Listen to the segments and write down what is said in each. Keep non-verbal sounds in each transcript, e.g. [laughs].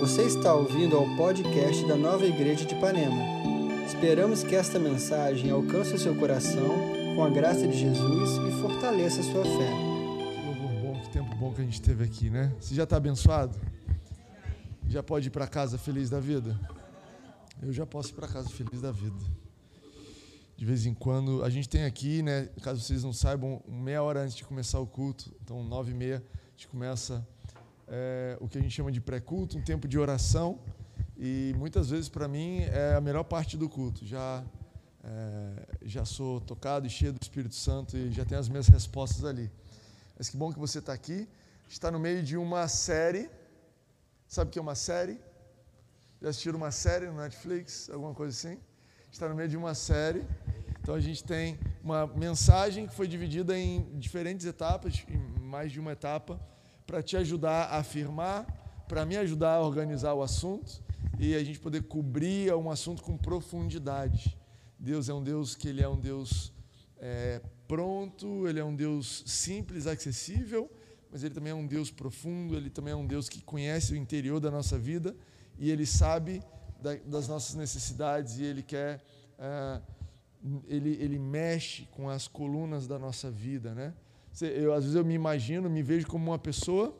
Você está ouvindo ao podcast da Nova Igreja de Ipanema. Esperamos que esta mensagem alcance o seu coração com a graça de Jesus e fortaleça a sua fé. Que bom, que tempo bom que a gente teve aqui, né? Você já está abençoado? Já pode ir para casa feliz da vida? Eu já posso ir para casa feliz da vida. De vez em quando, a gente tem aqui, né? Caso vocês não saibam, meia hora antes de começar o culto, então nove e meia, a gente começa é, o que a gente chama de pré-culto, um tempo de oração. E muitas vezes, para mim, é a melhor parte do culto. Já, é, já sou tocado e cheio do Espírito Santo e já tenho as minhas respostas ali. Mas que bom que você está aqui. Está no meio de uma série. Sabe o que é uma série? Já assistiram uma série no Netflix? Alguma coisa assim? Está no meio de uma série. Então a gente tem uma mensagem que foi dividida em diferentes etapas, em mais de uma etapa para te ajudar a afirmar, para me ajudar a organizar o assunto e a gente poder cobrir um assunto com profundidade. Deus é um Deus que ele é um Deus é, pronto, ele é um Deus simples, acessível, mas ele também é um Deus profundo, ele também é um Deus que conhece o interior da nossa vida e ele sabe da, das nossas necessidades e ele quer, é, ele, ele mexe com as colunas da nossa vida, né? Eu, às vezes eu me imagino, me vejo como uma pessoa,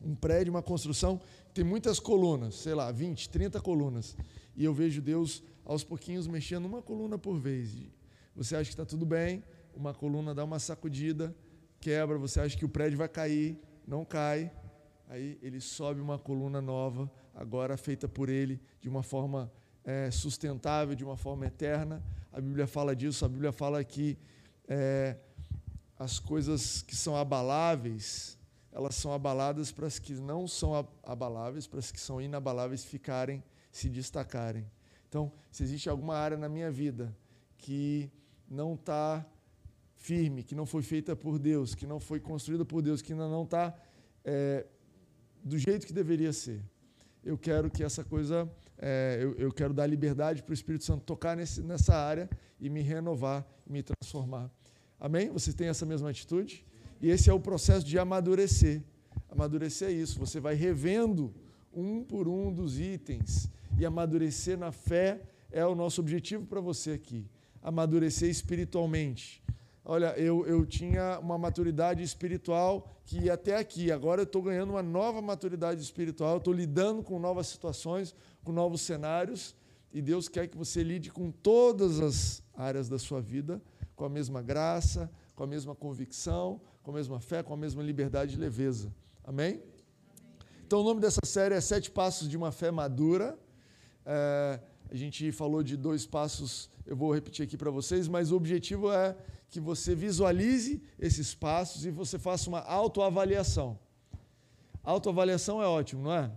um prédio, uma construção, tem muitas colunas, sei lá, 20, 30 colunas. E eu vejo Deus aos pouquinhos mexendo uma coluna por vez. Você acha que está tudo bem, uma coluna dá uma sacudida, quebra, você acha que o prédio vai cair, não cai. Aí ele sobe uma coluna nova, agora feita por ele de uma forma é, sustentável, de uma forma eterna. A Bíblia fala disso, a Bíblia fala que. É, as coisas que são abaláveis, elas são abaladas para as que não são abaláveis, para as que são inabaláveis ficarem, se destacarem. Então, se existe alguma área na minha vida que não está firme, que não foi feita por Deus, que não foi construída por Deus, que ainda não está é, do jeito que deveria ser, eu quero que essa coisa, é, eu, eu, quero dar liberdade para o Espírito Santo tocar nesse, nessa área e me renovar, me transformar. Amém? Você tem essa mesma atitude? E esse é o processo de amadurecer. Amadurecer é isso, você vai revendo um por um dos itens. E amadurecer na fé é o nosso objetivo para você aqui. Amadurecer espiritualmente. Olha, eu, eu tinha uma maturidade espiritual que ia até aqui. Agora eu estou ganhando uma nova maturidade espiritual. Estou lidando com novas situações, com novos cenários. E Deus quer que você lide com todas as áreas da sua vida com a mesma graça, com a mesma convicção, com a mesma fé, com a mesma liberdade e leveza. Amém? Então, o nome dessa série é Sete Passos de uma Fé Madura. É, a gente falou de dois passos, eu vou repetir aqui para vocês, mas o objetivo é que você visualize esses passos e você faça uma autoavaliação. Autoavaliação é ótimo, não é?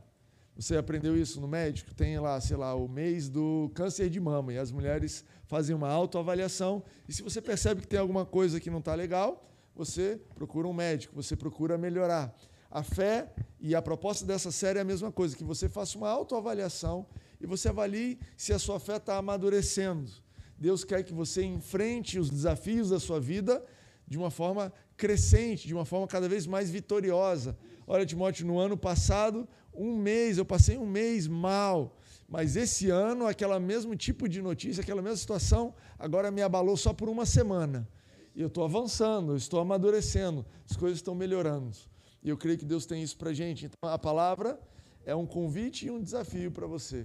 Você aprendeu isso no médico? Tem lá, sei lá, o mês do câncer de mama e as mulheres fazem uma autoavaliação e se você percebe que tem alguma coisa que não está legal, você procura um médico, você procura melhorar. A fé e a proposta dessa série é a mesma coisa, que você faça uma autoavaliação e você avalie se a sua fé está amadurecendo. Deus quer que você enfrente os desafios da sua vida de uma forma crescente, de uma forma cada vez mais vitoriosa. Olha, Timóteo, no ano passado um mês, eu passei um mês mal, mas esse ano, aquele mesmo tipo de notícia, aquela mesma situação, agora me abalou só por uma semana. E eu estou avançando, eu estou amadurecendo, as coisas estão melhorando. E eu creio que Deus tem isso para gente. Então, a palavra é um convite e um desafio para você.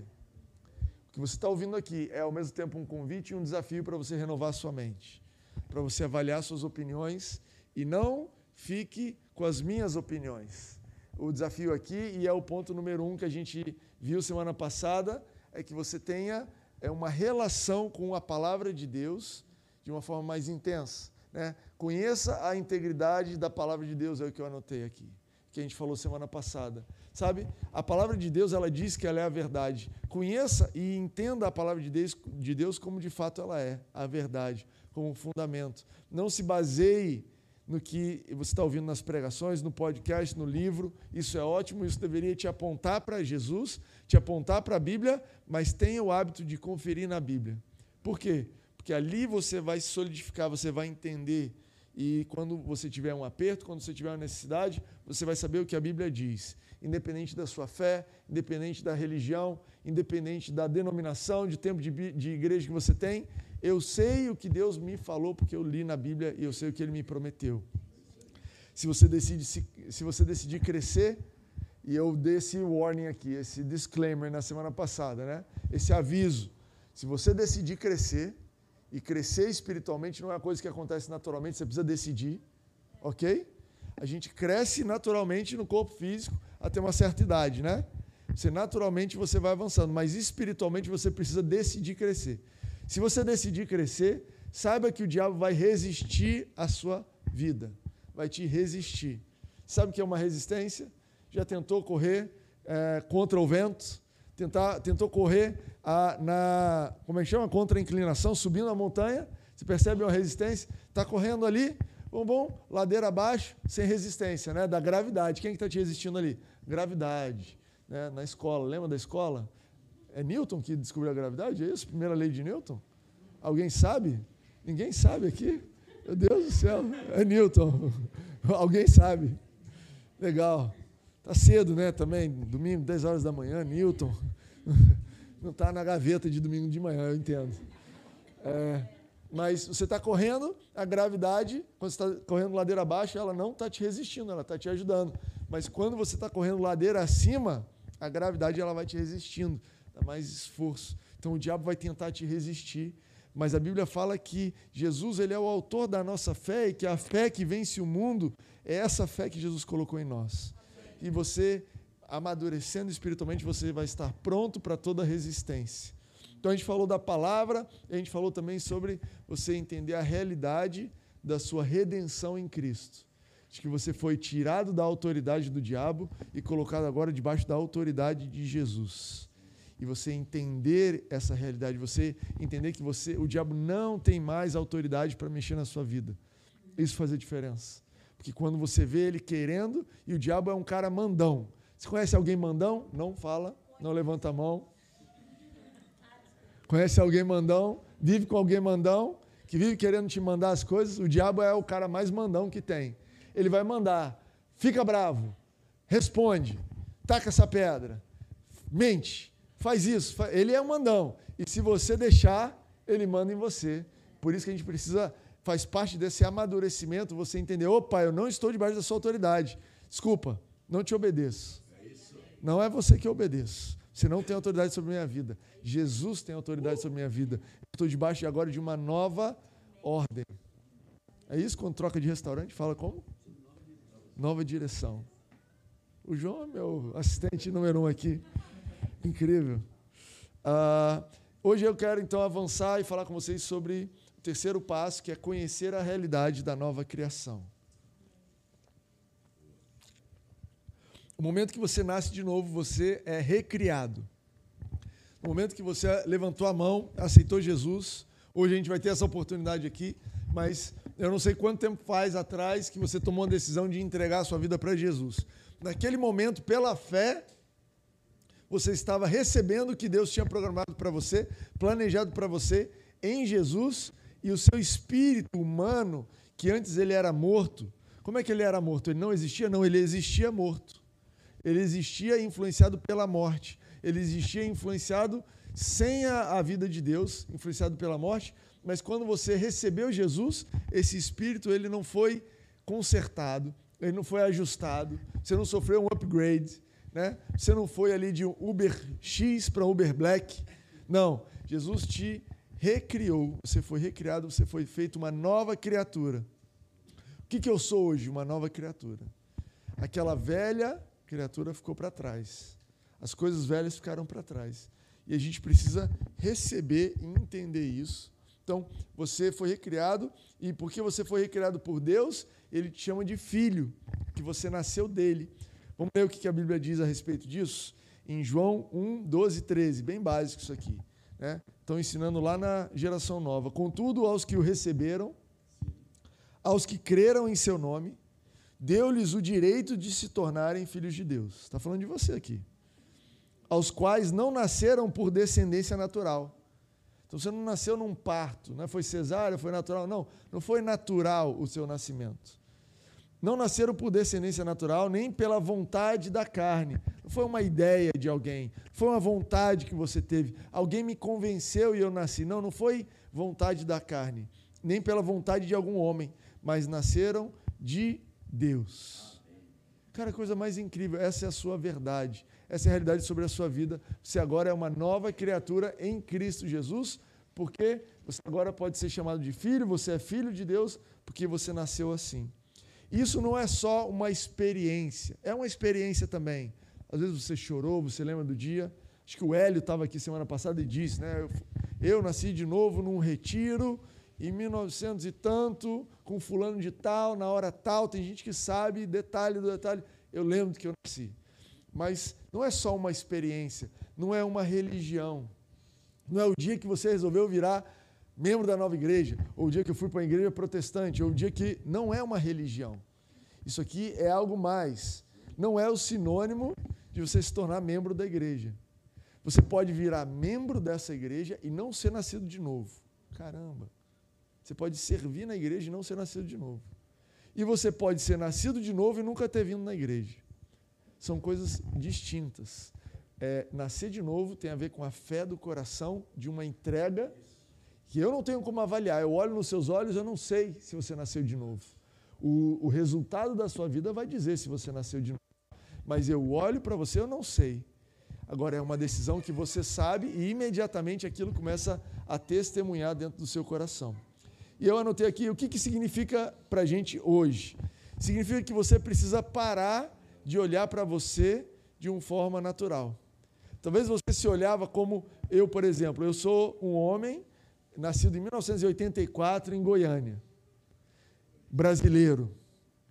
O que você está ouvindo aqui é, ao mesmo tempo, um convite e um desafio para você renovar sua mente, para você avaliar suas opiniões e não fique com as minhas opiniões o desafio aqui, e é o ponto número um que a gente viu semana passada, é que você tenha é uma relação com a palavra de Deus de uma forma mais intensa. Né? Conheça a integridade da palavra de Deus, é o que eu anotei aqui, que a gente falou semana passada. Sabe, a palavra de Deus, ela diz que ela é a verdade. Conheça e entenda a palavra de Deus, de Deus como de fato ela é, a verdade, como fundamento. Não se baseie no que você está ouvindo nas pregações, no podcast, no livro. Isso é ótimo, isso deveria te apontar para Jesus, te apontar para a Bíblia, mas tenha o hábito de conferir na Bíblia. Por quê? Porque ali você vai se solidificar, você vai entender. E quando você tiver um aperto, quando você tiver uma necessidade, você vai saber o que a Bíblia diz. Independente da sua fé, independente da religião, independente da denominação, de tempo de, de igreja que você tem, eu sei o que Deus me falou porque eu li na Bíblia e eu sei o que Ele me prometeu. Se você decide, se, se você decidir crescer, e eu dei esse warning aqui, esse disclaimer na semana passada, né? Esse aviso. Se você decidir crescer, e crescer espiritualmente não é uma coisa que acontece naturalmente, você precisa decidir, ok? A gente cresce naturalmente no corpo físico até uma certa idade, né? Você naturalmente você vai avançando, mas espiritualmente você precisa decidir crescer. Se você decidir crescer, saiba que o diabo vai resistir à sua vida, vai te resistir. Sabe o que é uma resistência? Já tentou correr é, contra o vento? Tentar, tentou correr a, na, como é que chama? Contra a inclinação, subindo a montanha, você percebe uma resistência, está correndo ali, bom, bom, ladeira abaixo, sem resistência, né? Da gravidade. Quem está que tá te resistindo ali? Gravidade. Né? Na escola, lembra da escola? É Newton que descobriu a gravidade? É isso? Primeira lei de Newton? Alguém sabe? Ninguém sabe aqui? Meu Deus do céu, é Newton. [laughs] Alguém sabe? Legal. Tá cedo, né? Também, domingo, 10 horas da manhã, Newton [laughs] não está na gaveta de domingo de manhã, eu entendo. É, mas você está correndo, a gravidade, quando você está correndo ladeira abaixo, ela não está te resistindo, ela está te ajudando. Mas quando você está correndo ladeira acima, a gravidade ela vai te resistindo, dá mais esforço. Então o diabo vai tentar te resistir. Mas a Bíblia fala que Jesus ele é o autor da nossa fé e que a fé que vence o mundo é essa fé que Jesus colocou em nós. E você amadurecendo espiritualmente, você vai estar pronto para toda resistência. Então a gente falou da palavra, a gente falou também sobre você entender a realidade da sua redenção em Cristo. De que você foi tirado da autoridade do diabo e colocado agora debaixo da autoridade de Jesus. E você entender essa realidade, você entender que você, o diabo não tem mais autoridade para mexer na sua vida. Isso faz a diferença. Porque quando você vê ele querendo, e o diabo é um cara mandão, você conhece alguém mandão? Não fala, não levanta a mão. Conhece alguém mandão? Vive com alguém mandão? Que vive querendo te mandar as coisas? O diabo é o cara mais mandão que tem. Ele vai mandar. Fica bravo. Responde. Taca essa pedra. Mente. Faz isso. Ele é um mandão. E se você deixar, ele manda em você. Por isso que a gente precisa, faz parte desse amadurecimento, você entender: opa, eu não estou debaixo da sua autoridade. Desculpa, não te obedeço. Não é você que obedeço. Você não tem autoridade sobre a minha vida. Jesus tem autoridade sobre a minha vida. Estou debaixo agora de uma nova ordem. É isso quando troca de restaurante? Fala como? Nova direção. O João é meu assistente número um aqui. Incrível. Uh, hoje eu quero então avançar e falar com vocês sobre o terceiro passo, que é conhecer a realidade da nova criação. O momento que você nasce de novo, você é recriado. No momento que você levantou a mão, aceitou Jesus, hoje a gente vai ter essa oportunidade aqui, mas eu não sei quanto tempo faz atrás que você tomou a decisão de entregar a sua vida para Jesus. Naquele momento, pela fé, você estava recebendo o que Deus tinha programado para você, planejado para você em Jesus, e o seu espírito humano, que antes ele era morto, como é que ele era morto? Ele não existia? Não, ele existia morto ele existia influenciado pela morte. Ele existia influenciado sem a, a, vida de Deus, influenciado pela morte. Mas quando você recebeu Jesus, esse espírito ele não foi consertado, ele não foi ajustado. Você não sofreu um upgrade, né? Você não foi ali de Uber X para Uber Black. Não, Jesus te recriou. Você foi recriado, você foi feito uma nova criatura. O que, que eu sou hoje? Uma nova criatura. Aquela velha criatura ficou para trás. As coisas velhas ficaram para trás. E a gente precisa receber e entender isso. Então, você foi recriado, e porque você foi recriado por Deus, ele te chama de filho, que você nasceu dele. Vamos ver o que a Bíblia diz a respeito disso? Em João 1, 12, 13, bem básico isso aqui. Né? Estão ensinando lá na geração nova. Contudo, aos que o receberam, aos que creram em seu nome, deu-lhes o direito de se tornarem filhos de Deus. Está falando de você aqui. Aos quais não nasceram por descendência natural. Então você não nasceu num parto, não foi cesárea, foi natural. Não, não foi natural o seu nascimento. Não nasceram por descendência natural, nem pela vontade da carne. Não foi uma ideia de alguém, foi uma vontade que você teve. Alguém me convenceu e eu nasci. Não, não foi vontade da carne, nem pela vontade de algum homem, mas nasceram de Deus. Cara, coisa mais incrível, essa é a sua verdade, essa é a realidade sobre a sua vida. Você agora é uma nova criatura em Cristo Jesus, porque você agora pode ser chamado de filho, você é filho de Deus, porque você nasceu assim. Isso não é só uma experiência, é uma experiência também. Às vezes você chorou, você lembra do dia. Acho que o Hélio estava aqui semana passada e disse, né? Eu, eu nasci de novo num retiro em 1900 e tanto, com fulano de tal, na hora tal. Tem gente que sabe detalhe do detalhe. Eu lembro que eu nasci. Mas não é só uma experiência, não é uma religião. Não é o dia que você resolveu virar membro da nova igreja, ou o dia que eu fui para a igreja protestante, ou o dia que não é uma religião. Isso aqui é algo mais. Não é o sinônimo de você se tornar membro da igreja. Você pode virar membro dessa igreja e não ser nascido de novo. Caramba. Você pode servir na igreja e não ser nascido de novo. E você pode ser nascido de novo e nunca ter vindo na igreja. São coisas distintas. É, nascer de novo tem a ver com a fé do coração, de uma entrega que eu não tenho como avaliar. Eu olho nos seus olhos, eu não sei se você nasceu de novo. O, o resultado da sua vida vai dizer se você nasceu de novo. Mas eu olho para você, eu não sei. Agora é uma decisão que você sabe e imediatamente aquilo começa a testemunhar dentro do seu coração. E eu anotei aqui o que, que significa para a gente hoje. Significa que você precisa parar de olhar para você de uma forma natural. Talvez você se olhava como eu, por exemplo. Eu sou um homem nascido em 1984 em Goiânia, brasileiro,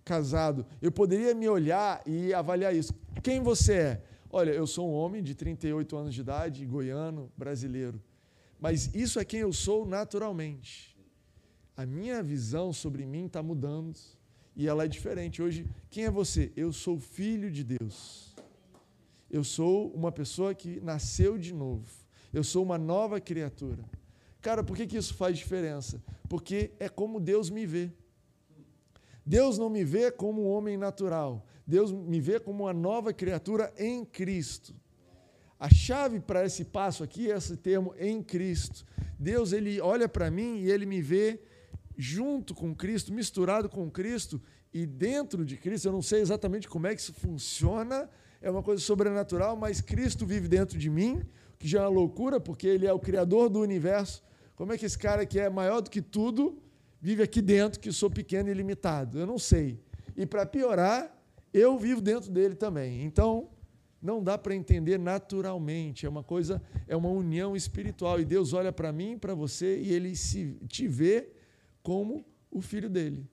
casado. Eu poderia me olhar e avaliar isso. Quem você é? Olha, eu sou um homem de 38 anos de idade, goiano, brasileiro. Mas isso é quem eu sou naturalmente. A minha visão sobre mim está mudando e ela é diferente. Hoje, quem é você? Eu sou filho de Deus. Eu sou uma pessoa que nasceu de novo. Eu sou uma nova criatura. Cara, por que, que isso faz diferença? Porque é como Deus me vê. Deus não me vê como um homem natural. Deus me vê como uma nova criatura em Cristo. A chave para esse passo aqui é esse termo em Cristo. Deus ele olha para mim e ele me vê junto com Cristo, misturado com Cristo e dentro de Cristo. Eu não sei exatamente como é que isso funciona, é uma coisa sobrenatural, mas Cristo vive dentro de mim, que já é uma loucura, porque ele é o criador do universo como é que esse cara que é maior do que tudo vive aqui dentro, que sou pequeno e limitado? Eu não sei. E para piorar, eu vivo dentro dele também. Então, não dá para entender naturalmente. É uma coisa, é uma união espiritual. E Deus olha para mim, para você, e ele se, te vê como o filho dele.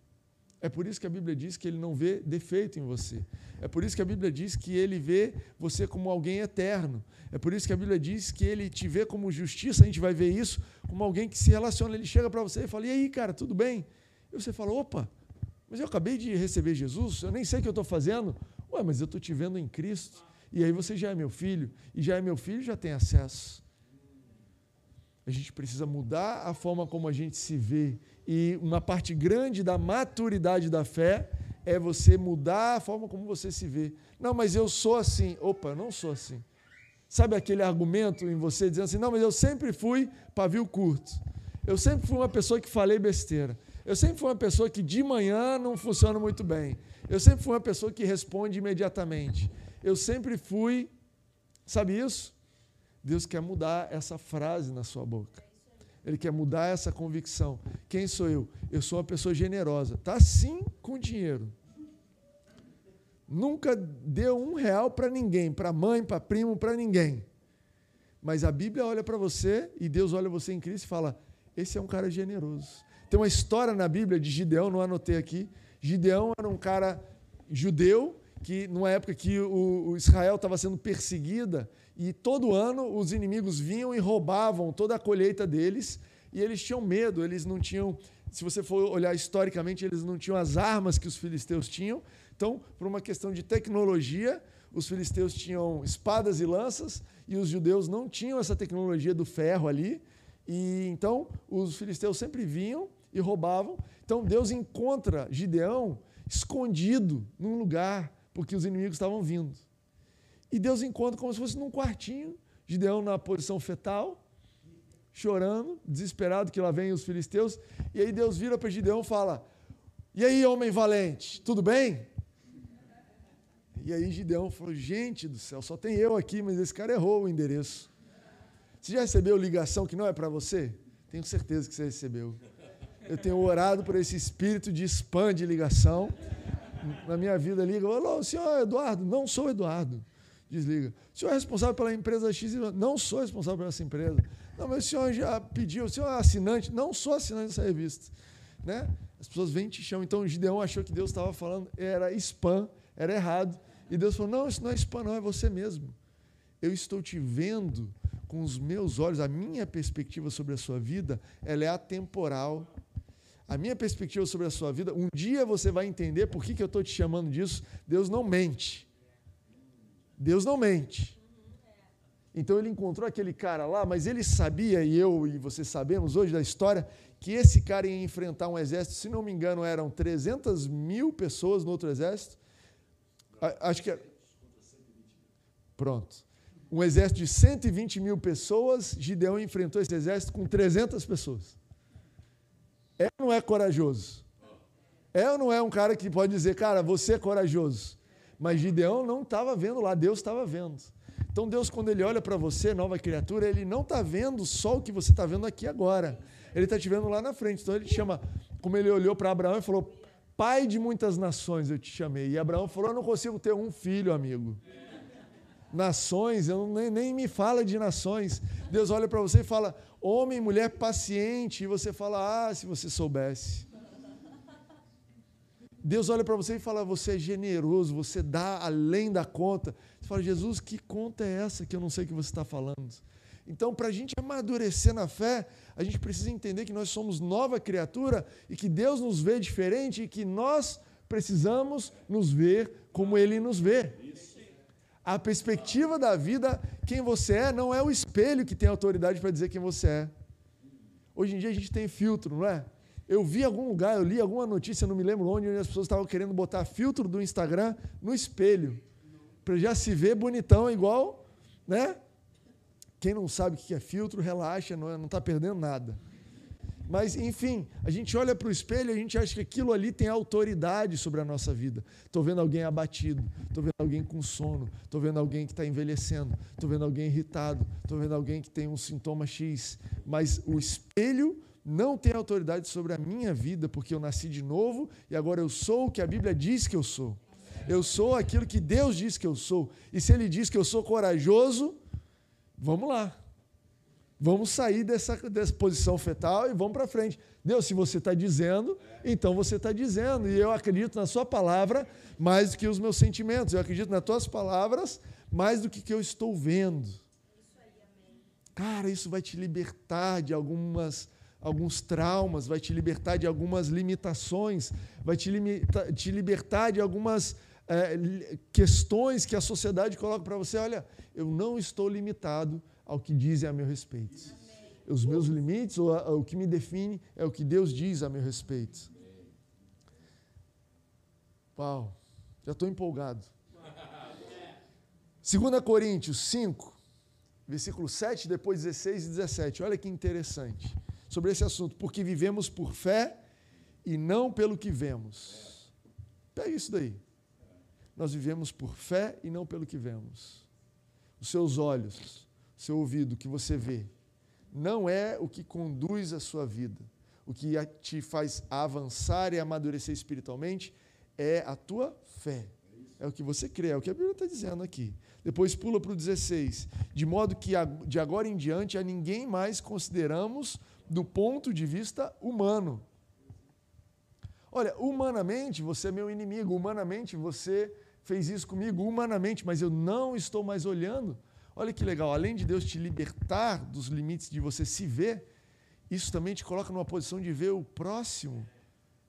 É por isso que a Bíblia diz que ele não vê defeito em você. É por isso que a Bíblia diz que ele vê você como alguém eterno. É por isso que a Bíblia diz que ele te vê como justiça. A gente vai ver isso como alguém que se relaciona. Ele chega para você e fala: E aí, cara, tudo bem? E você fala: Opa, mas eu acabei de receber Jesus, eu nem sei o que eu estou fazendo. Ué, mas eu estou te vendo em Cristo. E aí você já é meu filho. E já é meu filho, já tem acesso. A gente precisa mudar a forma como a gente se vê. E uma parte grande da maturidade da fé é você mudar a forma como você se vê. Não, mas eu sou assim. Opa, não sou assim. Sabe aquele argumento em você dizendo assim: não, mas eu sempre fui pavio curto. Eu sempre fui uma pessoa que falei besteira. Eu sempre fui uma pessoa que de manhã não funciona muito bem. Eu sempre fui uma pessoa que responde imediatamente. Eu sempre fui. Sabe isso? Deus quer mudar essa frase na sua boca. Ele quer mudar essa convicção. Quem sou eu? Eu sou uma pessoa generosa. Tá sim com dinheiro. Nunca deu um real para ninguém, para mãe, para primo, para ninguém. Mas a Bíblia olha para você e Deus olha você em Cristo e fala: esse é um cara generoso. Tem uma história na Bíblia de Gideão, não anotei aqui. Gideão era um cara judeu que, numa época que o, o Israel estava sendo perseguida, e todo ano os inimigos vinham e roubavam toda a colheita deles, e eles tinham medo, eles não tinham, se você for olhar historicamente, eles não tinham as armas que os filisteus tinham. Então, por uma questão de tecnologia, os filisteus tinham espadas e lanças, e os judeus não tinham essa tecnologia do ferro ali, E então os filisteus sempre vinham e roubavam. Então Deus encontra Gideão escondido num lugar, porque os inimigos estavam vindo. E Deus encontra como se fosse num quartinho, Gideão na posição fetal, chorando, desesperado que lá vem os filisteus. E aí Deus vira para Gideão e fala: E aí, homem valente, tudo bem? E aí Gideão falou: Gente do céu, só tem eu aqui, mas esse cara errou o endereço. Você já recebeu ligação que não é para você? Tenho certeza que você recebeu. Eu tenho orado por esse espírito de spam de ligação. Na minha vida liga, alô, senhor Eduardo, não sou Eduardo. Desliga. O senhor é responsável pela empresa X? Não sou responsável por essa empresa. Não, mas o senhor já pediu, o senhor é assinante? Não sou assinante dessa revista. Né? As pessoas vêm e te chamam. Então Gideão achou que Deus estava falando, era spam, era errado. E Deus falou: não, isso não é spam, não, é você mesmo. Eu estou te vendo com os meus olhos, a minha perspectiva sobre a sua vida, ela é atemporal. A minha perspectiva sobre a sua vida, um dia você vai entender por que, que eu estou te chamando disso. Deus não mente. Deus não mente. Então ele encontrou aquele cara lá, mas ele sabia, e eu e você sabemos hoje da história, que esse cara ia enfrentar um exército, se não me engano, eram 300 mil pessoas no outro exército. Acho que. É Pronto um exército de 120 mil pessoas, Gideão enfrentou esse exército com 300 pessoas. É ou não é corajoso? É ou não é um cara que pode dizer, cara, você é corajoso? Mas Gideão não estava vendo lá, Deus estava vendo. Então Deus, quando Ele olha para você, nova criatura, Ele não está vendo só o que você está vendo aqui agora. Ele está te vendo lá na frente. Então Ele te chama, como Ele olhou para Abraão e falou, pai de muitas nações eu te chamei. E Abraão falou, eu não consigo ter um filho, amigo nações, eu nem, nem me fala de nações. Deus olha para você e fala, homem, mulher paciente, e você fala, ah, se você soubesse. Deus olha para você e fala, você é generoso, você dá além da conta. Você fala, Jesus, que conta é essa que eu não sei o que você está falando? Então, para a gente amadurecer na fé, a gente precisa entender que nós somos nova criatura e que Deus nos vê diferente e que nós precisamos nos ver como Ele nos vê. A perspectiva da vida, quem você é, não é o espelho que tem autoridade para dizer quem você é. Hoje em dia a gente tem filtro, não é? Eu vi algum lugar, eu li alguma notícia, não me lembro onde, onde as pessoas estavam querendo botar filtro do Instagram no espelho. Para já se ver bonitão igual, né? Quem não sabe o que é filtro, relaxa, não está perdendo nada. Mas, enfim, a gente olha para o espelho e a gente acha que aquilo ali tem autoridade sobre a nossa vida. Estou vendo alguém abatido, estou vendo alguém com sono, estou vendo alguém que está envelhecendo, estou vendo alguém irritado, estou vendo alguém que tem um sintoma X. Mas o espelho não tem autoridade sobre a minha vida, porque eu nasci de novo e agora eu sou o que a Bíblia diz que eu sou. Eu sou aquilo que Deus diz que eu sou. E se Ele diz que eu sou corajoso, vamos lá. Vamos sair dessa, dessa posição fetal e vamos para frente. Deus, se você está dizendo, então você está dizendo. E eu acredito na sua palavra mais do que os meus sentimentos. Eu acredito nas tuas palavras mais do que que eu estou vendo. Cara, isso vai te libertar de algumas alguns traumas, vai te libertar de algumas limitações, vai te, limita, te libertar de algumas é, questões que a sociedade coloca para você. Olha, eu não estou limitado ao que dizem a meu respeito. Os meus limites, ou o que me define, é o que Deus diz a meu respeito. Uau, já estou empolgado. 2 Coríntios 5, versículo 7, depois 16 e 17. Olha que interessante sobre esse assunto. Porque vivemos por fé e não pelo que vemos. Pega isso daí. Nós vivemos por fé e não pelo que vemos. Os seus olhos seu ouvido, o que você vê, não é o que conduz a sua vida. O que te faz avançar e amadurecer espiritualmente é a tua fé. É o que você crê, é o que a Bíblia está dizendo aqui. Depois pula para o 16. De modo que de agora em diante a ninguém mais consideramos do ponto de vista humano. Olha, humanamente você é meu inimigo, humanamente você fez isso comigo, humanamente, mas eu não estou mais olhando Olha que legal, além de Deus te libertar dos limites de você se ver, isso também te coloca numa posição de ver o próximo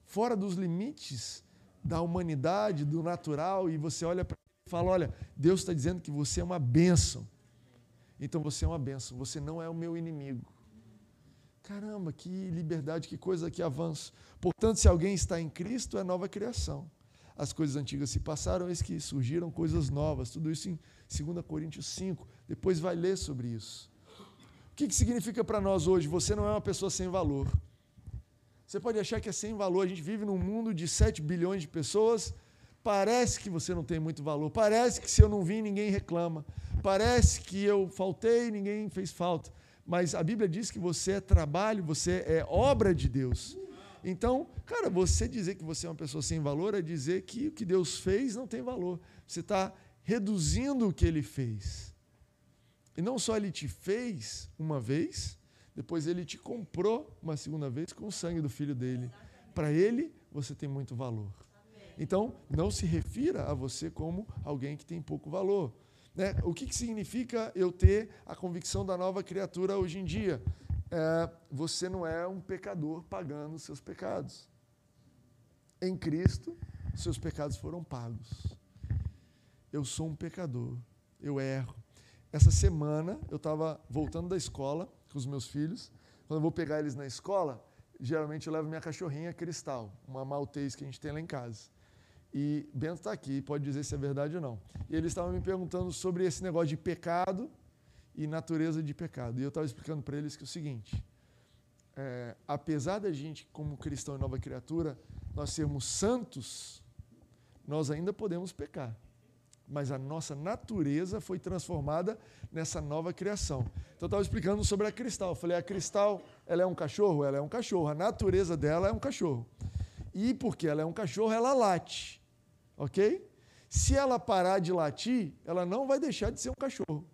fora dos limites da humanidade, do natural, e você olha para ele e fala: Olha, Deus está dizendo que você é uma bênção. Então você é uma bênção, você não é o meu inimigo. Caramba, que liberdade, que coisa, que avanço. Portanto, se alguém está em Cristo, é nova criação. As coisas antigas se passaram, eis que surgiram coisas novas. Tudo isso em 2 Coríntios 5. Depois vai ler sobre isso. O que, que significa para nós hoje? Você não é uma pessoa sem valor. Você pode achar que é sem valor. A gente vive num mundo de 7 bilhões de pessoas. Parece que você não tem muito valor. Parece que se eu não vim, ninguém reclama. Parece que eu faltei, ninguém fez falta mas a Bíblia diz que você é trabalho, você é obra de Deus. Então, cara, você dizer que você é uma pessoa sem valor é dizer que o que Deus fez não tem valor. Você está reduzindo o que ele fez. E não só ele te fez uma vez, depois ele te comprou uma segunda vez com o sangue do filho dele. Para ele, você tem muito valor. Então, não se refira a você como alguém que tem pouco valor. Né? O que, que significa eu ter a convicção da nova criatura hoje em dia? É, você não é um pecador pagando os seus pecados. Em Cristo, seus pecados foram pagos. Eu sou um pecador, eu erro. Essa semana eu estava voltando da escola com os meus filhos. Quando eu vou pegar eles na escola, geralmente eu levo minha cachorrinha Cristal, uma maltês que a gente tem lá em casa. E Bento está aqui, pode dizer se é verdade ou não. E eles estavam me perguntando sobre esse negócio de pecado e natureza de pecado. E eu estava explicando para eles que é o seguinte: é, apesar da gente, como cristão e nova criatura, nós sermos santos, nós ainda podemos pecar. Mas a nossa natureza foi transformada nessa nova criação. Então eu estava explicando sobre a cristal. Eu falei, a cristal, ela é um cachorro? Ela é um cachorro. A natureza dela é um cachorro. E porque ela é um cachorro, ela late ok? Se ela parar de latir, ela não vai deixar de ser um cachorro.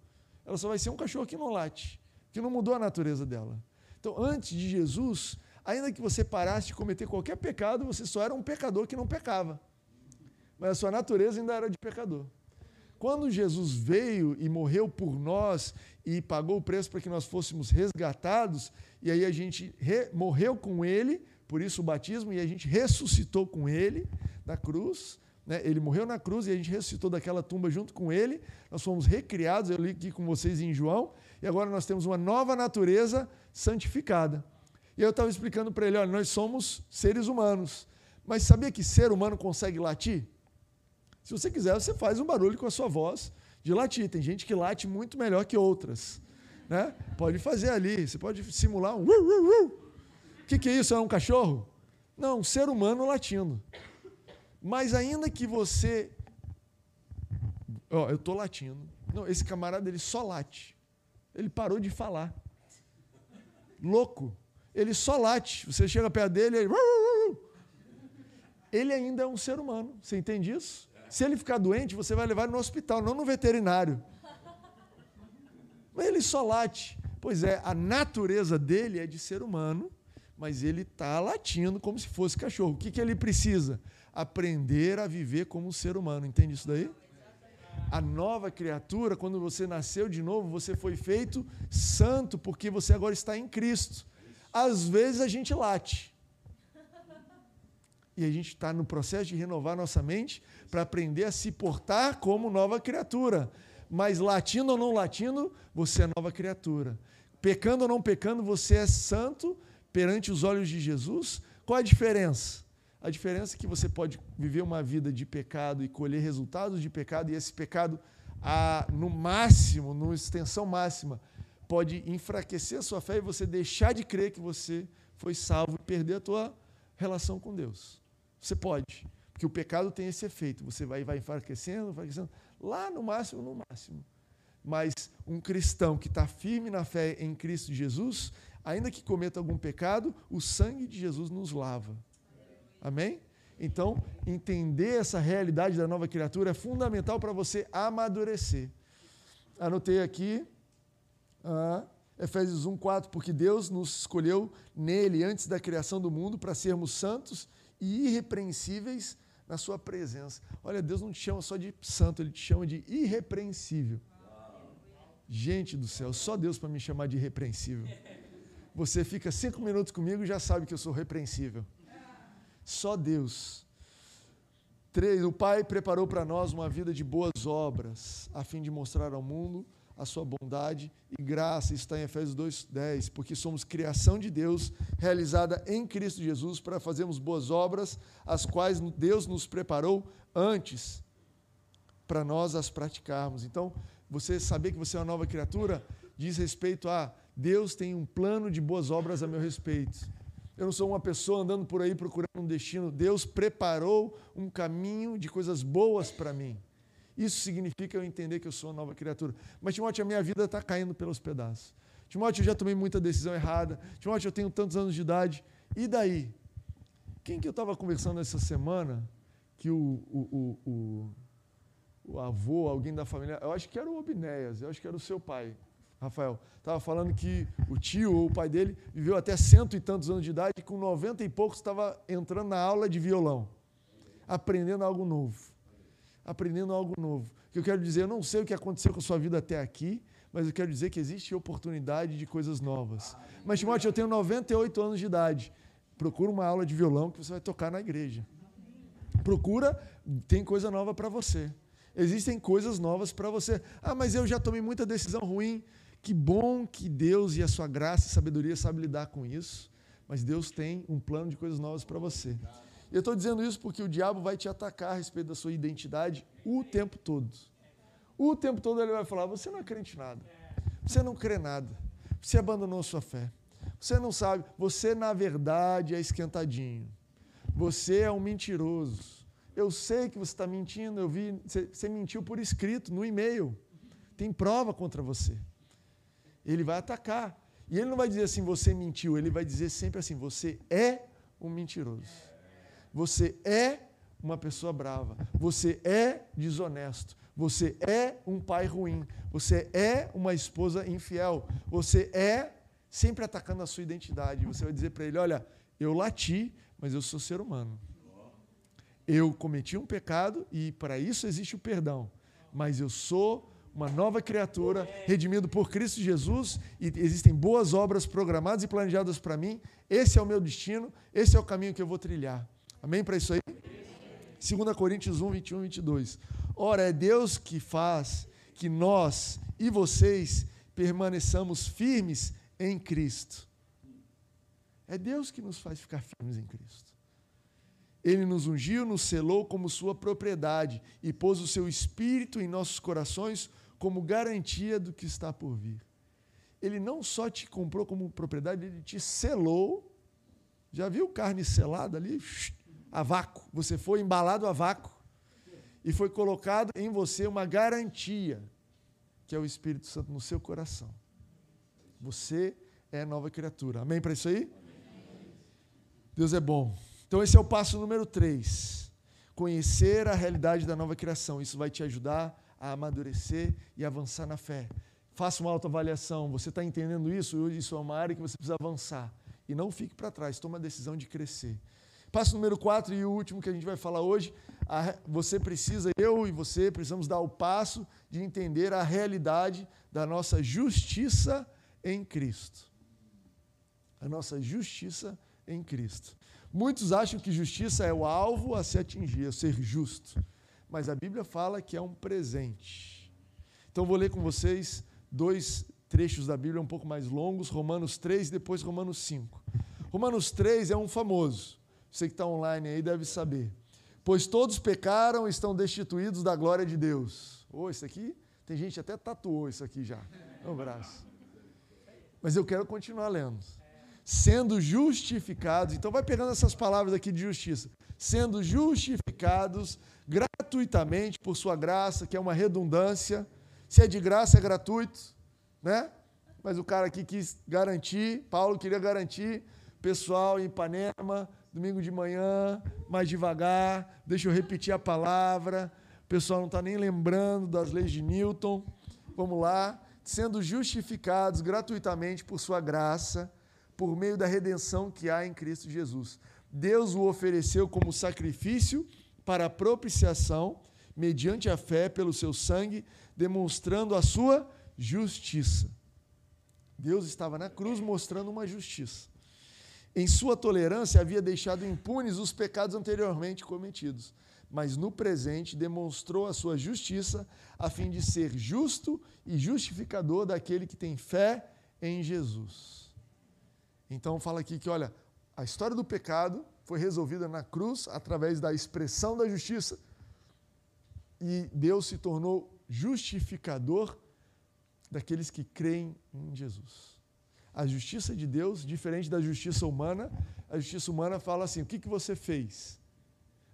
Ela só vai ser um cachorro que não late, que não mudou a natureza dela. Então, antes de Jesus, ainda que você parasse de cometer qualquer pecado, você só era um pecador que não pecava. Mas a sua natureza ainda era de pecador. Quando Jesus veio e morreu por nós e pagou o preço para que nós fôssemos resgatados, e aí a gente morreu com ele, por isso o batismo, e a gente ressuscitou com ele na cruz, né? Ele morreu na cruz e a gente ressuscitou daquela tumba junto com ele. Nós fomos recriados, eu li aqui com vocês em João, e agora nós temos uma nova natureza santificada. E eu estava explicando para ele: olha, nós somos seres humanos, mas sabia que ser humano consegue latir? Se você quiser, você faz um barulho com a sua voz de latir. Tem gente que late muito melhor que outras. Né? Pode fazer ali, você pode simular um. O que, que é isso? É um cachorro? Não, um ser humano latindo. Mas ainda que você. Ó, eu estou latindo. Não, esse camarada ele só late. Ele parou de falar. Louco. Ele só late. Você chega perto dele, ele. Ele ainda é um ser humano. Você entende isso? Se ele ficar doente, você vai levar ele no hospital, não no veterinário. Mas ele só late. Pois é, a natureza dele é de ser humano, mas ele está latindo como se fosse cachorro. O que, que ele precisa? aprender a viver como um ser humano. Entende isso daí? A nova criatura, quando você nasceu de novo, você foi feito santo porque você agora está em Cristo. Às vezes a gente late. E a gente está no processo de renovar nossa mente para aprender a se portar como nova criatura. Mas latindo ou não latindo, você é nova criatura. Pecando ou não pecando, você é santo perante os olhos de Jesus. Qual a diferença? A diferença é que você pode viver uma vida de pecado e colher resultados de pecado, e esse pecado, no máximo, numa extensão máxima, pode enfraquecer a sua fé e você deixar de crer que você foi salvo e perder a tua relação com Deus. Você pode, porque o pecado tem esse efeito. Você vai, vai enfraquecendo, enfraquecendo, lá no máximo, no máximo. Mas um cristão que está firme na fé em Cristo Jesus, ainda que cometa algum pecado, o sangue de Jesus nos lava. Amém? Então, entender essa realidade da nova criatura é fundamental para você amadurecer. Anotei aqui, ah, Efésios 1,4, porque Deus nos escolheu nele antes da criação do mundo para sermos santos e irrepreensíveis na sua presença. Olha, Deus não te chama só de santo, ele te chama de irrepreensível. Gente do céu, só Deus para me chamar de irrepreensível. Você fica cinco minutos comigo e já sabe que eu sou repreensível. Só Deus. Três, o Pai preparou para nós uma vida de boas obras, a fim de mostrar ao mundo a sua bondade e graça. Está em Efésios 2,10. Porque somos criação de Deus, realizada em Cristo Jesus, para fazermos boas obras, as quais Deus nos preparou antes, para nós as praticarmos. Então, você saber que você é uma nova criatura diz respeito a Deus tem um plano de boas obras a meu respeito. Eu não sou uma pessoa andando por aí procurando um destino. Deus preparou um caminho de coisas boas para mim. Isso significa eu entender que eu sou uma nova criatura. Mas, Timóteo, a minha vida está caindo pelos pedaços. Timóteo, eu já tomei muita decisão errada. Timóteo, eu tenho tantos anos de idade. E daí? Quem que eu estava conversando essa semana que o, o, o, o, avô, alguém da família, eu acho que era o Obinéias, eu acho que era o seu pai, Rafael, estava falando que o tio ou o pai dele viveu até cento e tantos anos de idade e com noventa e poucos estava entrando na aula de violão, aprendendo algo novo. Aprendendo algo novo. O que eu quero dizer, eu não sei o que aconteceu com a sua vida até aqui, mas eu quero dizer que existe oportunidade de coisas novas. Mas, Timóteo, eu tenho 98 anos de idade. Procura uma aula de violão que você vai tocar na igreja. Procura, tem coisa nova para você. Existem coisas novas para você. Ah, mas eu já tomei muita decisão ruim. Que bom que Deus e a sua graça e sabedoria sabem lidar com isso, mas Deus tem um plano de coisas novas para você. Eu estou dizendo isso porque o diabo vai te atacar a respeito da sua identidade o tempo todo. O tempo todo ele vai falar: você não é crente nada, você não crê nada, você abandonou a sua fé, você não sabe, você na verdade é esquentadinho, você é um mentiroso. Eu sei que você está mentindo, eu vi, você, você mentiu por escrito, no e-mail. Tem prova contra você. Ele vai atacar. E ele não vai dizer assim, você mentiu, ele vai dizer sempre assim, você é um mentiroso. Você é uma pessoa brava. Você é desonesto. Você é um pai ruim. Você é uma esposa infiel. Você é sempre atacando a sua identidade. Você vai dizer para ele: olha, eu lati, mas eu sou ser humano. Eu cometi um pecado e para isso existe o perdão. Mas eu sou uma nova criatura, redimido por Cristo Jesus, e existem boas obras programadas e planejadas para mim. Esse é o meu destino, esse é o caminho que eu vou trilhar. Amém para isso aí? 2 Coríntios 1, 21 e 22. Ora, é Deus que faz que nós e vocês permaneçamos firmes em Cristo. É Deus que nos faz ficar firmes em Cristo. Ele nos ungiu, nos selou como sua propriedade e pôs o seu espírito em nossos corações como garantia do que está por vir. Ele não só te comprou como propriedade, ele te selou. Já viu carne selada ali? A vácuo. Você foi embalado a vácuo. E foi colocado em você uma garantia, que é o Espírito Santo no seu coração. Você é nova criatura. Amém para isso aí? Deus é bom. Então, esse é o passo número 3. Conhecer a realidade da nova criação. Isso vai te ajudar a amadurecer e avançar na fé. Faça uma autoavaliação. Você está entendendo isso? Isso é uma área que você precisa avançar. E não fique para trás. Toma a decisão de crescer. Passo número 4 e o último que a gente vai falar hoje. você precisa, eu e você, precisamos dar o passo de entender a realidade da nossa justiça em Cristo. A nossa justiça em Cristo. Muitos acham que justiça é o alvo a se atingir, a ser justo mas a Bíblia fala que é um presente. Então vou ler com vocês dois trechos da Bíblia um pouco mais longos, Romanos 3 e depois Romanos 5. Romanos 3 é um famoso, você que está online aí deve saber. Pois todos pecaram e estão destituídos da glória de Deus. Ô, oh, isso aqui, tem gente até tatuou isso aqui já, no braço. Mas eu quero continuar lendo. Sendo justificados, então vai pegando essas palavras aqui de justiça. Sendo justificados gratuitamente por sua graça, que é uma redundância. Se é de graça, é gratuito, né? Mas o cara aqui quis garantir, Paulo queria garantir, pessoal em Ipanema, domingo de manhã, mais devagar, deixa eu repetir a palavra, o pessoal não está nem lembrando das leis de Newton. Vamos lá. Sendo justificados gratuitamente por sua graça, por meio da redenção que há em Cristo Jesus. Deus o ofereceu como sacrifício para propiciação, mediante a fé pelo seu sangue, demonstrando a sua justiça. Deus estava na cruz mostrando uma justiça. Em sua tolerância, havia deixado impunes os pecados anteriormente cometidos, mas no presente demonstrou a sua justiça, a fim de ser justo e justificador daquele que tem fé em Jesus. Então fala aqui que, olha, a história do pecado foi resolvida na cruz através da expressão da justiça e Deus se tornou justificador daqueles que creem em Jesus. A justiça de Deus, diferente da justiça humana, a justiça humana fala assim: o que, que você fez?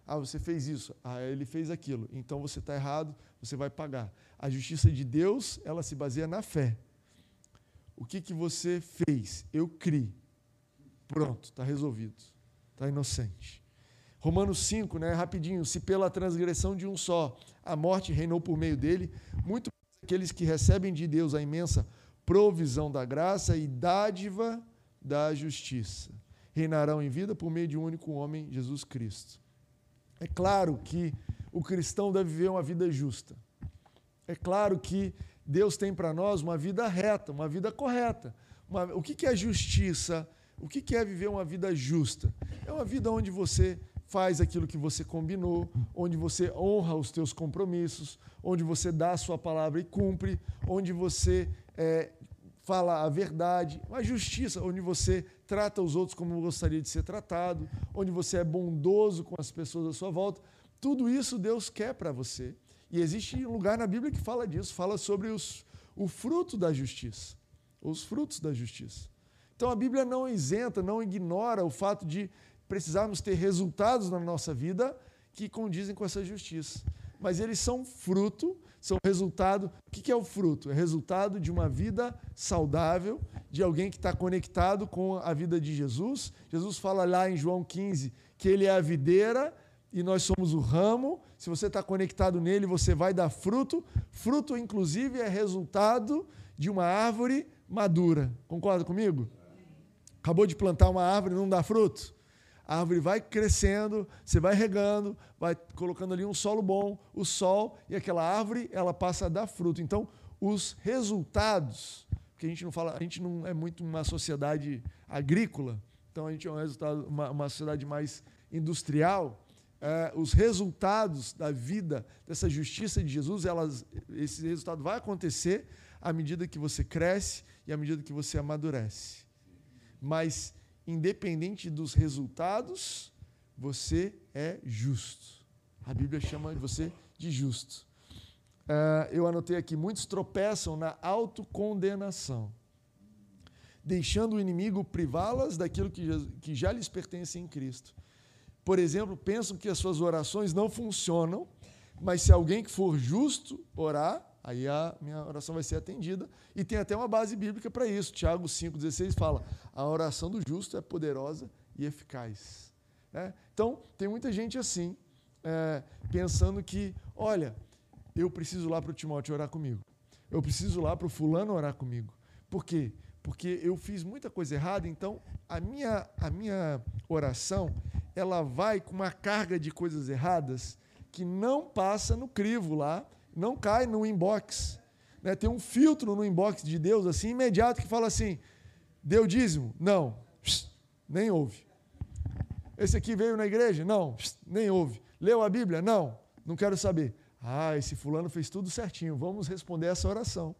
Ah, você fez isso. Ah, ele fez aquilo. Então você está errado, você vai pagar. A justiça de Deus, ela se baseia na fé. O que, que você fez? Eu criei. Pronto, está resolvido. Está inocente. Romanos 5, né, rapidinho. Se pela transgressão de um só a morte reinou por meio dele, muito aqueles que recebem de Deus a imensa provisão da graça e dádiva da justiça. Reinarão em vida por meio de um único homem, Jesus Cristo. É claro que o cristão deve viver uma vida justa. É claro que Deus tem para nós uma vida reta, uma vida correta. Uma, o que é justiça? O que é viver uma vida justa? É uma vida onde você faz aquilo que você combinou, onde você honra os teus compromissos, onde você dá a sua palavra e cumpre, onde você é, fala a verdade, a justiça, onde você trata os outros como gostaria de ser tratado, onde você é bondoso com as pessoas à sua volta. Tudo isso Deus quer para você. E existe um lugar na Bíblia que fala disso, fala sobre os, o fruto da justiça, os frutos da justiça. Então a Bíblia não isenta, não ignora o fato de precisarmos ter resultados na nossa vida que condizem com essa justiça. Mas eles são fruto, são resultado. O que é o fruto? É resultado de uma vida saudável, de alguém que está conectado com a vida de Jesus. Jesus fala lá em João 15 que ele é a videira e nós somos o ramo. Se você está conectado nele, você vai dar fruto. Fruto, inclusive, é resultado de uma árvore madura. Concorda comigo? Acabou de plantar uma árvore e não dá fruto? A árvore vai crescendo, você vai regando, vai colocando ali um solo bom, o sol, e aquela árvore ela passa a dar fruto. Então, os resultados, porque a gente não fala, a gente não é muito uma sociedade agrícola, então a gente é um resultado, uma, uma sociedade mais industrial. É, os resultados da vida, dessa justiça de Jesus, elas, esse resultado vai acontecer à medida que você cresce e à medida que você amadurece. Mas independente dos resultados, você é justo. A Bíblia chama você de justo. Uh, eu anotei aqui: muitos tropeçam na autocondenação, deixando o inimigo privá-las daquilo que, que já lhes pertence em Cristo. Por exemplo, pensam que as suas orações não funcionam, mas se alguém que for justo orar, aí a minha oração vai ser atendida. E tem até uma base bíblica para isso. Tiago 5,16 fala: a oração do justo é poderosa e eficaz. É? Então, tem muita gente assim, é, pensando que, olha, eu preciso lá para o Timóteo orar comigo. Eu preciso lá para o fulano orar comigo. Por quê? Porque eu fiz muita coisa errada, então a minha, a minha oração ela vai com uma carga de coisas erradas que não passa no crivo lá não cai no inbox. Né? Tem um filtro no inbox de Deus assim imediato que fala assim: deu dízimo? Não. nem ouve. Esse aqui veio na igreja? Não. nem ouve. Leu a Bíblia? Não. Não quero saber. Ah, esse fulano fez tudo certinho. Vamos responder essa oração.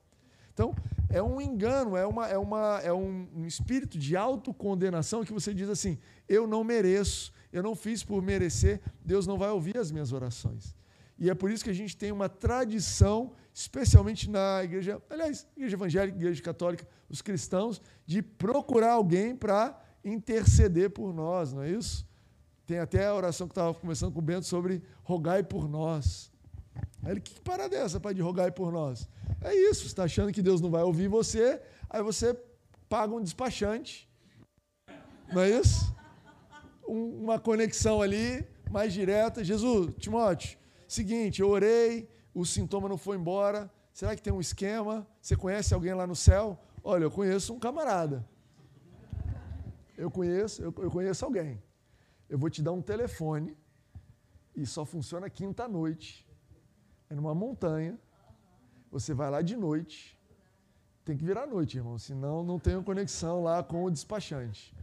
Então, é um engano, é, uma, é, uma, é um, um espírito de autocondenação que você diz assim: eu não mereço, eu não fiz por merecer, Deus não vai ouvir as minhas orações. E é por isso que a gente tem uma tradição, especialmente na igreja, aliás, igreja evangélica, igreja católica, os cristãos, de procurar alguém para interceder por nós, não é isso? Tem até a oração que estava começando com o Bento sobre rogai por nós. Aí ele, que parada é essa, pai, de rogai por nós? É isso, você está achando que Deus não vai ouvir você, aí você paga um despachante, não é isso? Um, uma conexão ali mais direta. Jesus, Timóteo, Seguinte, eu orei, o sintoma não foi embora. Será que tem um esquema? Você conhece alguém lá no céu? Olha, eu conheço um camarada. Eu conheço, eu, eu conheço alguém. Eu vou te dar um telefone e só funciona quinta noite. É numa montanha. Você vai lá de noite. Tem que virar noite, irmão, senão não tenho conexão lá com o despachante.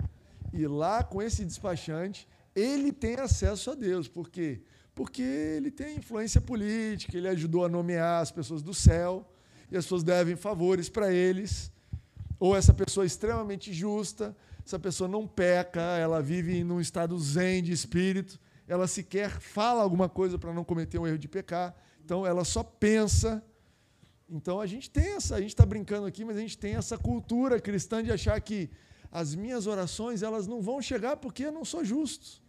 E lá com esse despachante, ele tem acesso a Deus, porque porque ele tem influência política, ele ajudou a nomear as pessoas do céu, e as pessoas devem favores para eles. Ou essa pessoa é extremamente justa, essa pessoa não peca, ela vive num estado zen de espírito, ela sequer fala alguma coisa para não cometer um erro de pecar, então ela só pensa. Então a gente tem essa, a gente está brincando aqui, mas a gente tem essa cultura cristã de achar que as minhas orações elas não vão chegar porque eu não sou justo.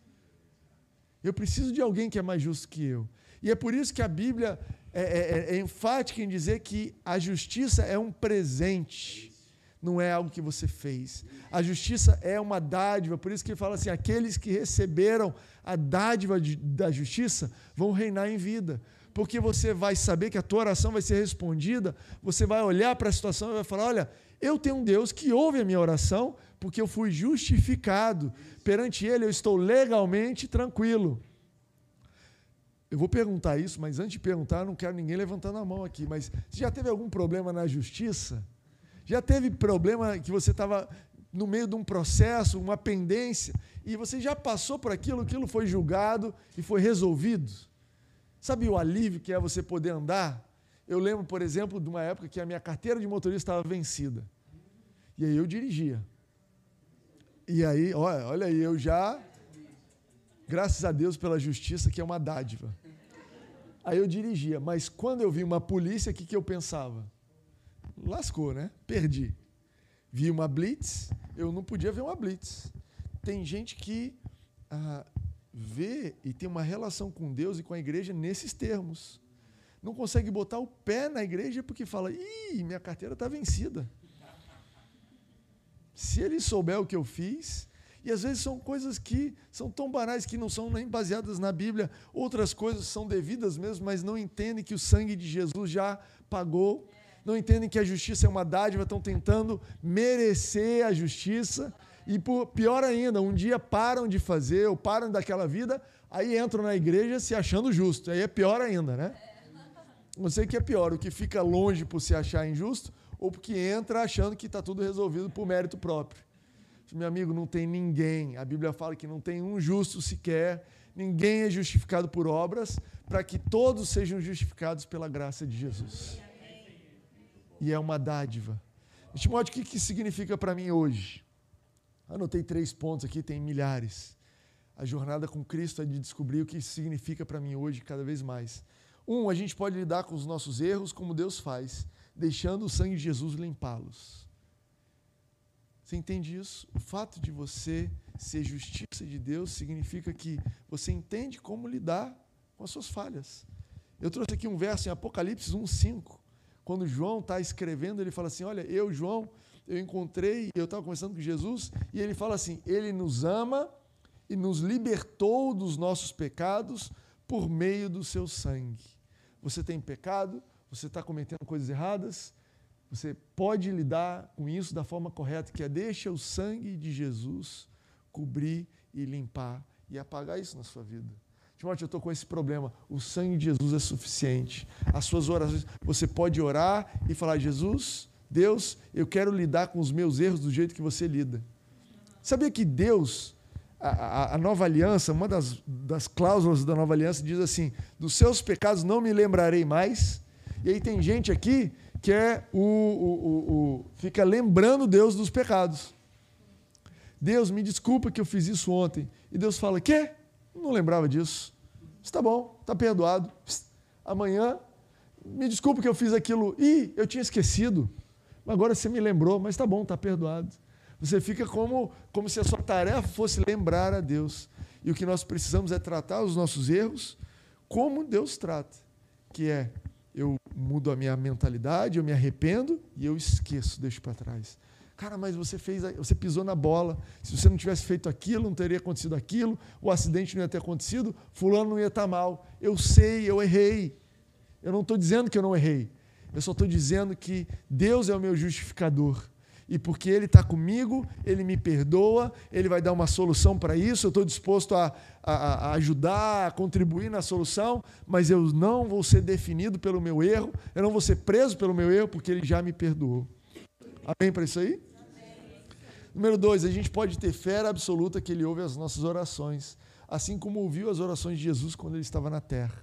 Eu preciso de alguém que é mais justo que eu. E é por isso que a Bíblia é, é, é enfática em dizer que a justiça é um presente, não é algo que você fez. A justiça é uma dádiva, por isso que ele fala assim: aqueles que receberam a dádiva de, da justiça vão reinar em vida. Porque você vai saber que a tua oração vai ser respondida, você vai olhar para a situação e vai falar: olha, eu tenho um Deus que ouve a minha oração, porque eu fui justificado. Perante Ele eu estou legalmente tranquilo. Eu vou perguntar isso, mas antes de perguntar, não quero ninguém levantando a mão aqui. Mas você já teve algum problema na justiça? Já teve problema que você estava no meio de um processo, uma pendência, e você já passou por aquilo, aquilo foi julgado e foi resolvido? Sabe o alívio que é você poder andar? Eu lembro, por exemplo, de uma época que a minha carteira de motorista estava vencida. E aí eu dirigia. E aí, olha, olha aí, eu já, graças a Deus pela justiça, que é uma dádiva. Aí eu dirigia, mas quando eu vi uma polícia, o que, que eu pensava? Lascou, né? Perdi. Vi uma blitz, eu não podia ver uma blitz. Tem gente que ah, vê e tem uma relação com Deus e com a igreja nesses termos. Não consegue botar o pé na igreja porque fala: ih, minha carteira está vencida se ele souber o que eu fiz, e às vezes são coisas que são tão banais que não são nem baseadas na Bíblia, outras coisas são devidas mesmo, mas não entendem que o sangue de Jesus já pagou, não entendem que a justiça é uma dádiva, estão tentando merecer a justiça, e por, pior ainda, um dia param de fazer ou param daquela vida, aí entram na igreja se achando justo, aí é pior ainda, né? Não sei o que é pior, o que fica longe por se achar injusto ou porque entra achando que está tudo resolvido por mérito próprio. Meu amigo, não tem ninguém. A Bíblia fala que não tem um justo sequer. Ninguém é justificado por obras, para que todos sejam justificados pela graça de Jesus. E é uma dádiva. Timóteo, o que, que significa para mim hoje? Anotei três pontos aqui, tem milhares. A jornada com Cristo é de descobrir o que significa para mim hoje, cada vez mais. Um, a gente pode lidar com os nossos erros como Deus faz deixando o sangue de Jesus limpá-los. Você entende isso? O fato de você ser justiça de Deus significa que você entende como lidar com as suas falhas. Eu trouxe aqui um verso em Apocalipse 1,5. Quando João está escrevendo, ele fala assim: Olha, eu, João, eu encontrei, eu estava conversando com Jesus, e ele fala assim: Ele nos ama e nos libertou dos nossos pecados por meio do seu sangue. Você tem pecado, você está cometendo coisas erradas, você pode lidar com isso da forma correta, que é deixa o sangue de Jesus cobrir e limpar e apagar isso na sua vida. Timóteo, eu estou com esse problema. O sangue de Jesus é suficiente. As suas orações, você pode orar e falar: Jesus, Deus, eu quero lidar com os meus erros do jeito que você lida. Sabia que Deus, a, a, nova aliança, uma das, das cláusulas da nova aliança diz assim: dos seus pecados não me lembrarei mais e aí tem gente aqui que é o, o, o, o fica lembrando Deus dos pecados. Deus, me desculpa que eu fiz isso ontem. E Deus fala: Quê? Não lembrava disso. Está bom, está perdoado. Amanhã, me desculpa que eu fiz aquilo. Ih, eu tinha esquecido. Agora você me lembrou, mas está bom, está perdoado. Você fica como, como se a sua tarefa fosse lembrar a Deus. E o que nós precisamos é tratar os nossos erros como Deus trata, que é eu mudo a minha mentalidade, eu me arrependo e eu esqueço, deixo para trás. Cara, mas você fez, você pisou na bola. Se você não tivesse feito aquilo, não teria acontecido aquilo, o acidente não ia ter acontecido, fulano não ia estar tá mal. Eu sei, eu errei. Eu não estou dizendo que eu não errei. Eu só estou dizendo que Deus é o meu justificador e porque Ele está comigo, Ele me perdoa, Ele vai dar uma solução para isso. Eu estou disposto a, a, a, ajudar, a contribuir na solução, mas eu não vou ser definido pelo meu erro, eu não vou ser preso pelo meu erro, porque Ele já me perdoou. Amém para isso aí? Amém. Número dois, a gente pode ter fé absoluta que Ele ouve as nossas orações. assim como ouviu as orações de Jesus quando ele estava na terra.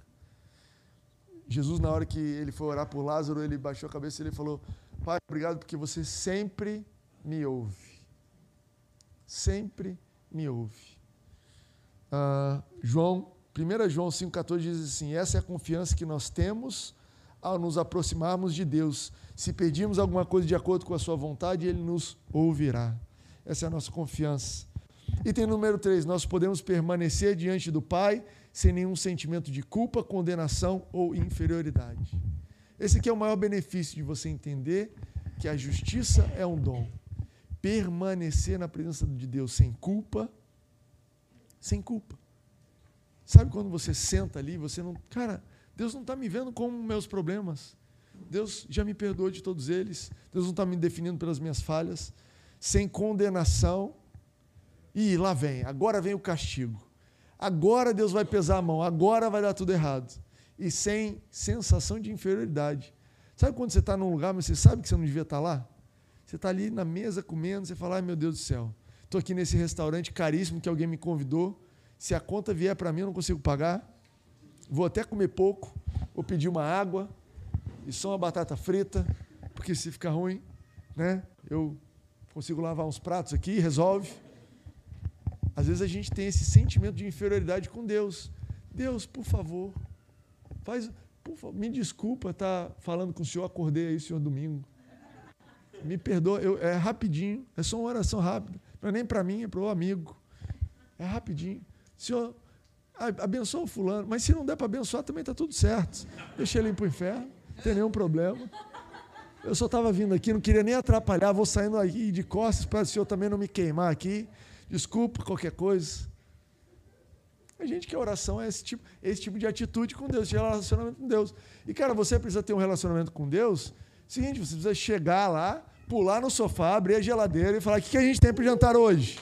Jesus, na hora que ele foi orar por Lázaro, ele baixou a cabeça e ele falou: Pai, obrigado porque você sempre me ouve. Sempre me ouve. Uh, João, 1 João 5,14 diz assim: Essa é a confiança que nós temos ao nos aproximarmos de Deus. Se pedirmos alguma coisa de acordo com a Sua vontade, Ele nos ouvirá. Essa é a nossa confiança. Item número 3, nós podemos permanecer diante do Pai sem nenhum sentimento de culpa, condenação ou inferioridade. Esse aqui é o maior benefício de você entender que a justiça é um dom. Permanecer na presença de Deus sem culpa, sem culpa. Sabe quando você senta ali, você não. Cara, Deus não está me vendo como meus problemas. Deus já me perdoou de todos eles. Deus não está me definindo pelas minhas falhas. Sem condenação. E lá vem, agora vem o castigo. Agora Deus vai pesar a mão, agora vai dar tudo errado. E sem sensação de inferioridade. Sabe quando você está num lugar, mas você sabe que você não devia estar tá lá? Você está ali na mesa comendo, você fala, ai meu Deus do céu, estou aqui nesse restaurante caríssimo que alguém me convidou. Se a conta vier para mim, eu não consigo pagar. Vou até comer pouco, vou pedir uma água e só uma batata frita, porque se ficar ruim, né, eu consigo lavar uns pratos aqui, resolve. Às vezes a gente tem esse sentimento de inferioridade com Deus. Deus, por favor, faz, por me desculpa estar tá falando com o senhor, acordei aí, senhor, domingo. Me perdoa, eu, é rapidinho, é só uma oração rápida. Não é nem para mim, é para o amigo. É rapidinho. Senhor, abençoa o fulano, mas se não der para abençoar, também está tudo certo. Deixa ele ir para o inferno, não tem nenhum problema. Eu só estava vindo aqui, não queria nem atrapalhar, vou saindo aí de costas para o senhor também não me queimar aqui desculpa qualquer coisa. A gente quer oração é esse tipo, esse tipo de atitude com Deus, de relacionamento com Deus. E, cara, você precisa ter um relacionamento com Deus. Seguinte, você precisa chegar lá, pular no sofá, abrir a geladeira e falar: o que, que a gente tem para jantar hoje?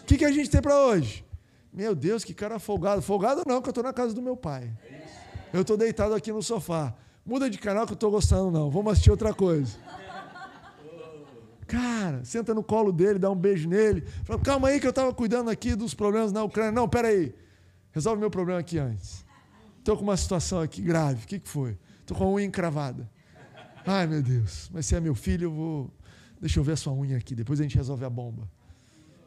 O que, que a gente tem para hoje? Meu Deus, que cara folgado. Folgado não, que eu estou na casa do meu pai. Eu estou deitado aqui no sofá. Muda de canal que eu estou gostando, não. Vamos assistir outra coisa. [laughs] Cara, senta no colo dele, dá um beijo nele. Fala, calma aí que eu estava cuidando aqui dos problemas na Ucrânia. Não, peraí. Resolve meu problema aqui antes. Estou com uma situação aqui grave. O que, que foi? Estou com a unha encravada. Ai, meu Deus. Mas se é meu filho, eu vou... Deixa eu ver a sua unha aqui. Depois a gente resolve a bomba.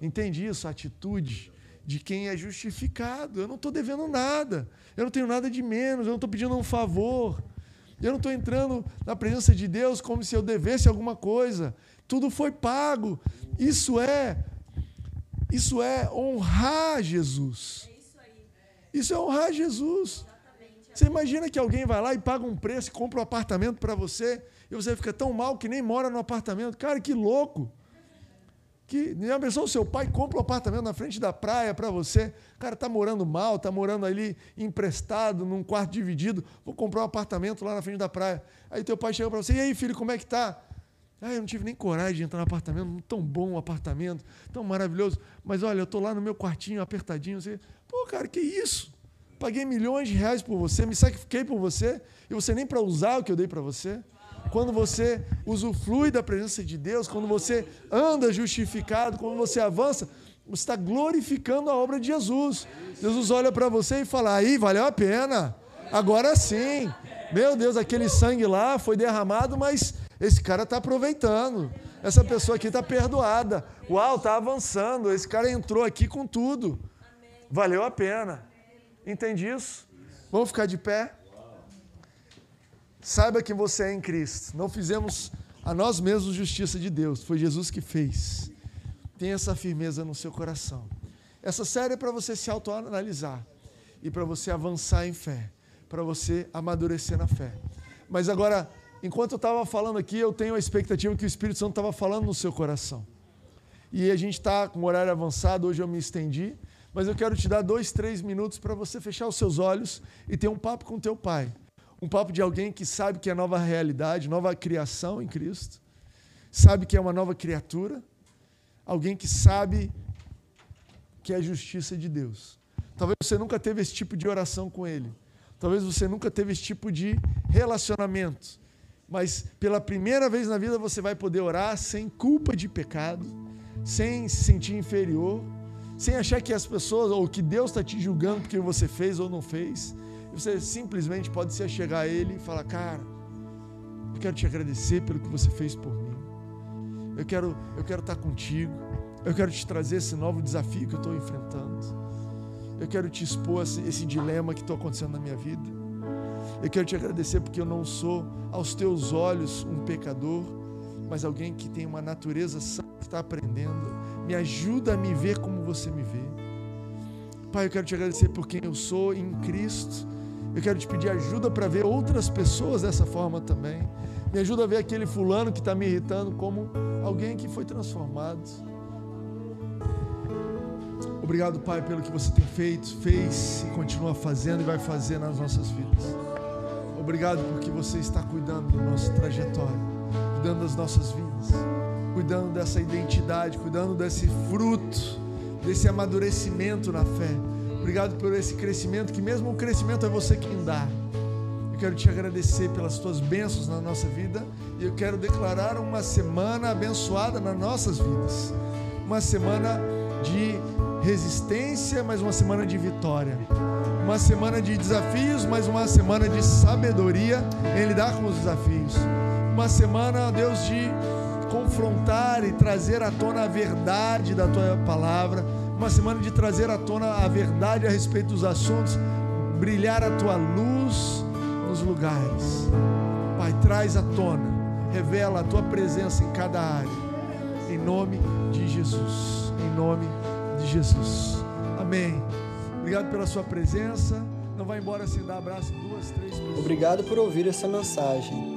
Entende isso? A atitude de quem é justificado. Eu não estou devendo nada. Eu não tenho nada de menos. Eu não estou pedindo um favor. Eu não estou entrando na presença de Deus como se eu devesse alguma coisa. Tudo foi pago. Isso é isso é honrar Jesus. Isso é honrar Jesus. Você imagina que alguém vai lá e paga um preço e compra um apartamento para você e você fica tão mal que nem mora no apartamento. Cara, que louco. Que já pensou o seu pai compra um apartamento na frente da praia para você? Cara, tá morando mal, tá morando ali emprestado num quarto dividido. Vou comprar um apartamento lá na frente da praia. Aí teu pai chega para você: "E aí, filho, como é que tá?" Ah, eu não tive nem coragem de entrar no apartamento, tão bom o apartamento, tão maravilhoso. Mas olha, eu estou lá no meu quartinho apertadinho. Você, Pô, cara, que isso? Paguei milhões de reais por você, me sacrifiquei por você, e você nem para usar o que eu dei para você. Quando você usufrui da presença de Deus, quando você anda justificado, quando você avança, você está glorificando a obra de Jesus. Jesus olha para você e fala: aí, valeu a pena. Agora sim. Meu Deus, aquele sangue lá foi derramado, mas esse cara está aproveitando. Essa pessoa aqui está perdoada. Uau, está avançando. Esse cara entrou aqui com tudo. Valeu a pena. Entende isso? Vamos ficar de pé? Saiba que você é em Cristo. Não fizemos a nós mesmos justiça de Deus. Foi Jesus que fez. Tenha essa firmeza no seu coração. Essa série é para você se autoanalisar e para você avançar em fé, para você amadurecer na fé. Mas agora enquanto eu estava falando aqui, eu tenho a expectativa que o Espírito Santo estava falando no seu coração. E a gente está com o horário avançado, hoje eu me estendi, mas eu quero te dar dois, três minutos para você fechar os seus olhos e ter um papo com teu pai. Um papo de alguém que sabe que é nova realidade, nova criação em Cristo, sabe que é uma nova criatura, alguém que sabe que é a justiça de Deus. Talvez você nunca teve esse tipo de oração com ele. Talvez você nunca teve esse tipo de relacionamento mas pela primeira vez na vida você vai poder orar sem culpa de pecado, sem se sentir inferior, sem achar que as pessoas ou que Deus está te julgando porque você fez ou não fez. Você simplesmente pode se chegar a Ele e falar: Cara, eu quero te agradecer pelo que você fez por mim. Eu quero, eu quero estar contigo. Eu quero te trazer esse novo desafio que eu estou enfrentando. Eu quero te expor esse, esse dilema que está acontecendo na minha vida. Eu quero te agradecer porque eu não sou, aos teus olhos, um pecador, mas alguém que tem uma natureza santa, que está aprendendo. Me ajuda a me ver como você me vê. Pai, eu quero te agradecer por quem eu sou em Cristo. Eu quero te pedir ajuda para ver outras pessoas dessa forma também. Me ajuda a ver aquele fulano que está me irritando como alguém que foi transformado. Obrigado, Pai, pelo que você tem feito, fez e continua fazendo e vai fazer nas nossas vidas. Obrigado porque você está cuidando da nossa trajetória, cuidando das nossas vidas, cuidando dessa identidade, cuidando desse fruto, desse amadurecimento na fé. Obrigado por esse crescimento, que mesmo o crescimento é você quem dá. Eu quero te agradecer pelas tuas bênçãos na nossa vida e eu quero declarar uma semana abençoada nas nossas vidas. Uma semana de resistência, mas uma semana de vitória. Uma semana de desafios, mas uma semana de sabedoria em lidar com os desafios. Uma semana, Deus, de confrontar e trazer à tona a verdade da tua palavra. Uma semana de trazer à tona a verdade a respeito dos assuntos, brilhar a tua luz nos lugares. Pai, traz à tona, revela a tua presença em cada área. Em nome de Jesus. Em nome de Jesus. Amém. Obrigado pela sua presença. Não vá embora sem dar abraço duas, três pessoas. Obrigado por ouvir essa mensagem.